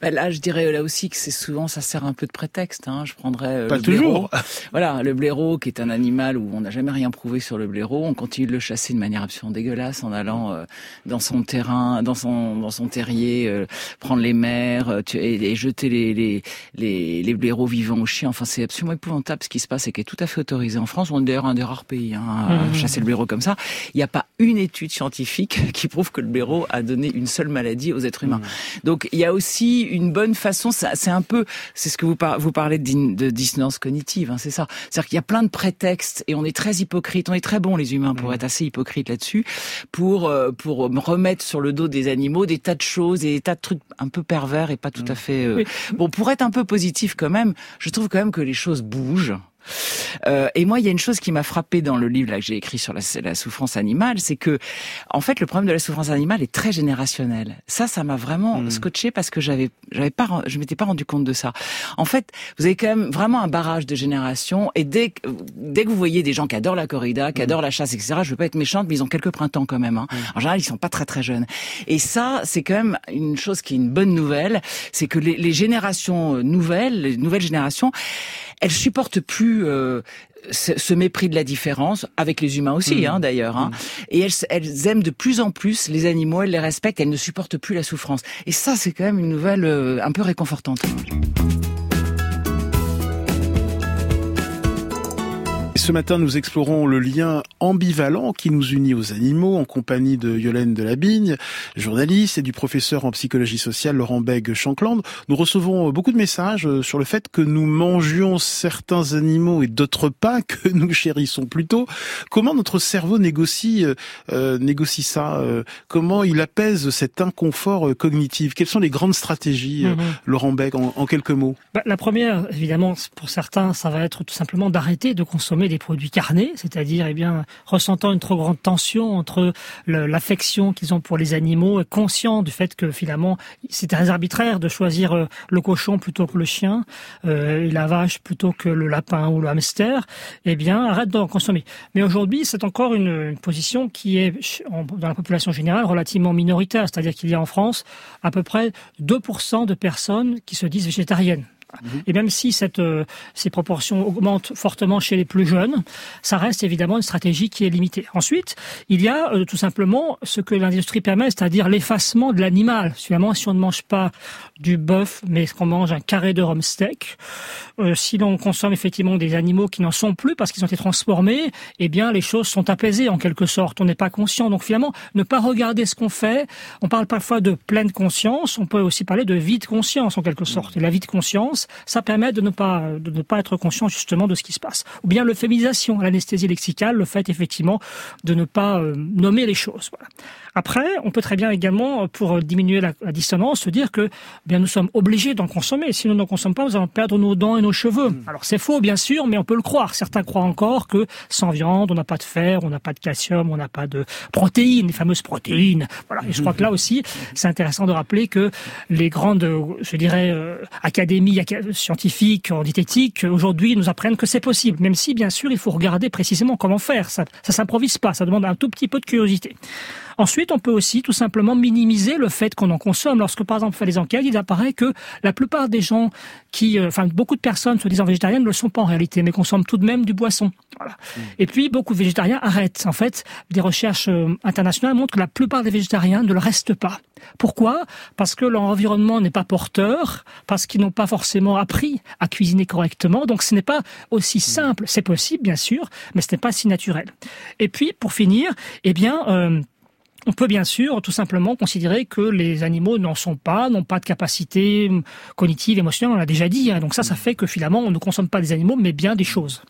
Speaker 6: Ben là, je dirais là aussi que c'est souvent, ça sert un peu de prétexte. Hein. Je prendrais
Speaker 4: euh, Pas le toujours.
Speaker 6: Voilà, le blaireau, qui est un animal où on n'a jamais rien prouvé sur le blaireau. On continue de le chasser de manière absolument dégueulasse en allant euh, dans son terrain, dans son dans son terrier, euh, prendre les mers et, jeter les, les les les blaireaux vivants aux chiens. Enfin, c'est absolument épouvantable ce qui se passe et qui est tout à fait autorisé en France. On est d'ailleurs un des rares pays hein, à mmh. chasser le blaireau comme ça. Il n'y a pas une étude scientifique qui prouve que le blaireau a donné une seule maladie aux êtres humains. Mmh. Donc, il y a aussi une bonne façon. Ça, c'est un peu, c'est ce que vous, vous parlez de, dissonance cognitive, hein, c'est ça. C'est-à-dire qu'il y a plein de prétextes et on est très hypocrite, on est très bons les humains pour mmh. être assez hypocrites là-dessus, pour euh, pour remettre sur le dos des animaux des tas de choses et des tas de trucs un peu pervers et pas tout à mmh. fait. Euh, bon, pour être un peu positif quand même, je trouve quand même que les choses bougent. Euh, et moi, il y a une chose qui m'a frappé dans le livre là, que j'ai écrit sur la, la souffrance animale, c'est que, en fait, le problème de la souffrance animale est très générationnel. Ça, ça m'a vraiment hmm. scotché parce que j'avais, j'avais pas, je m'étais pas rendu compte de ça. En fait, vous avez quand même vraiment un barrage de générations, et dès que, dès que vous voyez des gens qui adorent la corrida, qui hmm. adorent la chasse, etc. Je veux pas être méchante, mais ils ont quelques printemps quand même. Hein. Hmm. En général, ils sont pas très très jeunes. Et ça, c'est quand même une chose qui est une bonne nouvelle, c'est que les, les générations nouvelles, les nouvelles générations, elles supportent plus euh, ce, mépris de la différence, avec les humains aussi, mmh. hein, d'ailleurs. Hein. Mmh. Et elles, elles, aiment de plus en plus les animaux, elles les respectent, elles ne supportent plus la souffrance. Et ça, c'est quand même une nouvelle euh, un peu réconfortante.
Speaker 4: Ce matin, nous explorons le lien ambivalent qui nous unit aux animaux en compagnie de Yolène Delabigne, journaliste, et du professeur en psychologie sociale Laurent Beg-Shankland. Nous recevons beaucoup de messages euh, sur le fait que nous mangions certains animaux et d'autres pas, que nous chérissons plutôt. Comment notre cerveau négocie, euh, euh négocie ça euh, Comment il apaise cet inconfort cognitif? Quelles sont les grandes stratégies, mhm. Laurent Beg, en, en quelques mots?
Speaker 5: Bah, La première, évidemment, pour certains, ça va être tout simplement d'arrêter de consommer des produits carnés, c'est-à-dire eh ressentant une trop grande tension entre l'affection qu'ils ont pour les animaux et conscient du fait que finalement c'est très arbitraire de choisir euh, le cochon plutôt que le chien euh, et la vache plutôt que le lapin ou le hamster, eh bien arrête d'en consommer. Mais aujourd'hui c'est encore une, position qui est dans la population générale relativement minoritaire, c'est-à-dire qu'il y a en France à peu près 2% de personnes qui se disent végétariennes. Mhm. Et même si euh, ces proportions augmentent fortement chez les plus jeunes, ça reste évidemment une stratégie qui est limitée. Ensuite, il y a euh, tout simplement ce que l'industrie permet, c'est-à-dire l'effacement de l'animal. Finalement, si on ne mange pas du bœuf, mais qu'on mange un carré de rhum steak, euh, si l'on consomme effectivement des animaux qui n'en sont plus parce qu'ils ont été transformés, eh bien les choses sont apaisées en quelque sorte. On n'est pas conscient. Donc finalement, ne pas regarder ce qu'on fait. On parle parfois de pleine conscience. On peut aussi parler de vide conscience en quelque sorte. Et la vide conscience, ça permet de ne pas être conscient justement de ce qui se passe. Ou bien l'euphémisation, l'anesthésie lexicale, le fait effectivement de ne pas euh, nommer les choses. Voilà. Après, on peut très bien également, pour diminuer la, dissonance, se dire que eh bien nous sommes obligés d'en consommer. Si nous n'en consommons pas, nous allons perdre nos dents et nos cheveux. Hmm. Alors c'est faux, bien sûr, mais on peut le croire. Certains croient encore que sans viande, on n'a pas de fer, on n'a pas de calcium, on n'a pas de protéines, les fameuses protéines. Voilà. Et je crois que là aussi, c'est intéressant de rappeler que les grandes, je dirais, euh, académies scientifiques en diététique aujourd'hui nous apprennent que c'est possible. Même si, bien sûr, il faut regarder précisément comment faire. Ça, ça s'improvise pas. Ça demande un tout petit peu de curiosité. Ensuite, on peut aussi tout simplement minimiser le fait qu'on en consomme. Lorsque, par exemple, on fait des enquêtes, il apparaît que la plupart des gens qui, euh, enfin, beaucoup de personnes se disant végétariennes ne le sont pas en réalité, mais consomment tout de même du boisson. Voilà. Mmh. Et puis, beaucoup de végétariens arrêtent. En fait, des recherches euh, internationales montrent que la plupart des végétariens ne le restent pas. Pourquoi? Parce que leur environnement n'est pas porteur, parce qu'ils n'ont pas forcément appris à cuisiner correctement. Donc, ce n'est pas aussi mmh. simple. C'est possible, bien sûr, mais ce n'est pas si naturel. Et puis, pour finir, eh bien, euh, on peut bien sûr tout simplement considérer que les animaux n'en sont pas, n'ont pas de capacité cognitive, émotionnelle, on l'a déjà dit. Hein. Donc ça, ça fait que finalement, on ne consomme pas des animaux, mais bien des choses.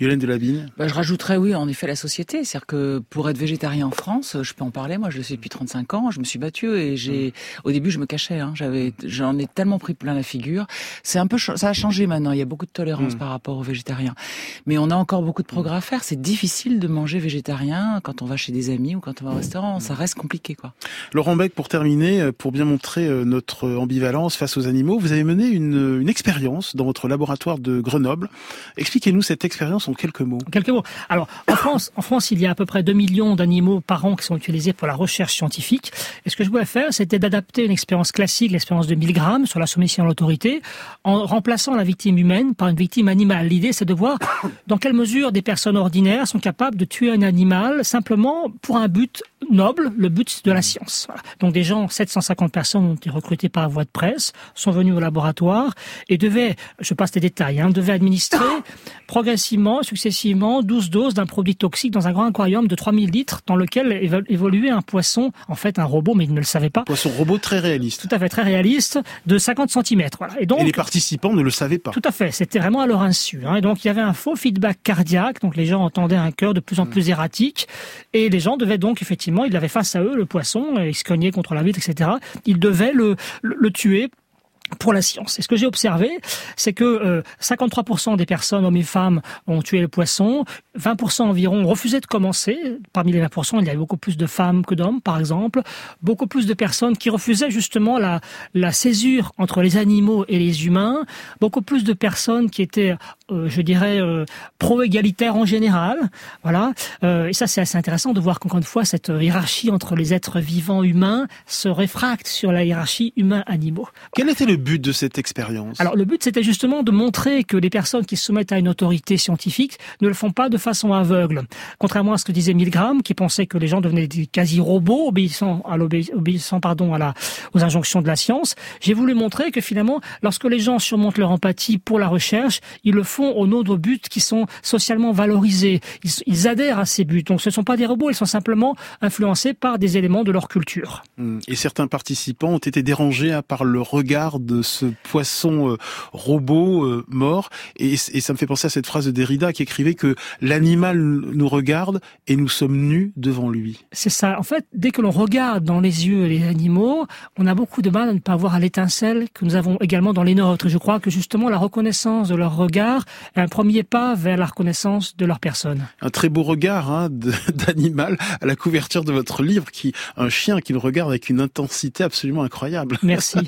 Speaker 4: Yolène Delabine
Speaker 6: bah, Je rajouterais, oui, en effet, la société. C'est-à-dire que pour être végétarien en France, je peux en parler, moi je le suis depuis 35 ans, je me suis battue et j'ai... Mm. Au début, je me cachais, hein, j'avais, j'en ai tellement pris plein la figure. C'est un peu... Ça a changé maintenant, il y a beaucoup de tolérance mm. par rapport aux végétariens. Mais on a encore beaucoup de progrès à faire. C'est difficile de manger végétarien quand on va chez des amis ou quand on va au restaurant. Ça reste compliqué, quoi.
Speaker 4: Laurent Beck, pour terminer, euh, pour bien montrer euh, notre ambivalence face aux animaux, vous avez mené une, une expérience dans votre laboratoire de Grenoble. Expliquez-nous cette expérience en quelques mots.
Speaker 5: quelques mots. Alors, en France, en France, il y a à peu près 2 millions d'animaux par an qui sont utilisés pour la recherche scientifique. Et ce que je voulais faire, c'était d'adapter une expérience classique, l'expérience de Milgram sur la soumission à l'autorité, en remplaçant la victime humaine par une victime animale. L'idée, c'est de voir dans quelle mesure des personnes ordinaires sont capables de tuer un animal simplement pour un but noble, le but de la science. Donc des gens, 750 personnes ont été recrutées par voie de presse, sont venus au laboratoire et devaient, je passe les détails, hein, devaient administrer progressivement, successivement, 12 doses d'un produit toxique dans un grand aquarium de 3000 litres dans lequel évoluait un poisson, en fait un robot, mais ils ne le savaient pas.
Speaker 4: Poisson robot très réaliste.
Speaker 5: Tout à fait, très réaliste, de 50 cm. Voilà.
Speaker 4: Et, donc, et les participants ne le savaient pas.
Speaker 5: Tout à fait, c'était vraiment à leur insu. Hein. Et donc il y avait un faux feedback cardiaque, donc les gens entendaient un cœur de plus en plus erratique, et les gens devaient donc effectivement, ils avaient face à eux le poisson, ils se cognaient contre la vitre, etc. Ils devaient le, le tuer pour la science. Et ce que j'ai observé, c'est que 53% euh, des personnes, hommes et femmes, ont tué le poisson, 20% environ refusé de commencer. Parmi les 20%, il y avait beaucoup plus de femmes que d'hommes, par exemple. Beaucoup plus de personnes qui refusaient justement la, la césure entre les animaux et les humains. Beaucoup plus de personnes qui étaient, euh, je dirais, euh, pro-égalitaires en général. Voilà. et ça, c'est assez intéressant de voir qu'encore une fois, cette hiérarchie entre les êtres vivants humains se réfracte sur la hiérarchie
Speaker 4: le but de cette expérience?
Speaker 5: Alors le but c'était justement de montrer que les personnes qui se soumettent à une autorité scientifique ne le font pas de façon aveugle. Contrairement à ce que disait Milgram qui pensait que les gens devenaient des quasi-robots obéissant, à obéissant pardon, à la, aux injonctions de la science, j'ai voulu montrer que finalement lorsque les gens surmontent leur empathie pour la recherche, ils le font au nom de buts qui sont socialement valorisés. Ils, ils adhèrent à ces buts. Donc ce ne sont pas des robots, ils sont simplement influencés par des éléments de leur culture.
Speaker 4: Mmh. Et certains participants ont été dérangés par le regard de ce poisson euh, robot euh, mort. Et, ça me fait penser à cette phrase de Derrida qui écrivait que l'animal nous regarde et nous sommes nus devant lui.
Speaker 5: C'est ça. En fait, dès que l'on regarde dans les yeux les animaux, on a beaucoup de mal à ne pas voir à l'étincelle que nous avons également dans les nôtres. Je crois que justement la reconnaissance de leur regard est un premier pas vers la reconnaissance de leur personne.
Speaker 4: Un très beau regard hein, d'animal à la couverture de votre livre, qui un chien qui le regarde avec une intensité absolument incroyable.
Speaker 5: Merci.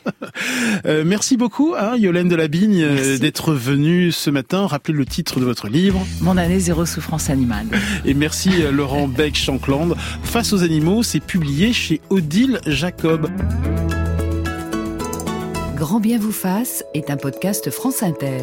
Speaker 4: Euh, merci beaucoup, hein, Yolène Delabigne, euh, d'être venue ce matin. Rappelez le titre de votre livre.
Speaker 6: Mon année zéro souffrance animale.
Speaker 4: Et merci euh, Laurent Beck-Shankland. Face aux animaux, c'est publié chez Odile Jacob.
Speaker 1: Grand bien vous fasse est un podcast France Inter.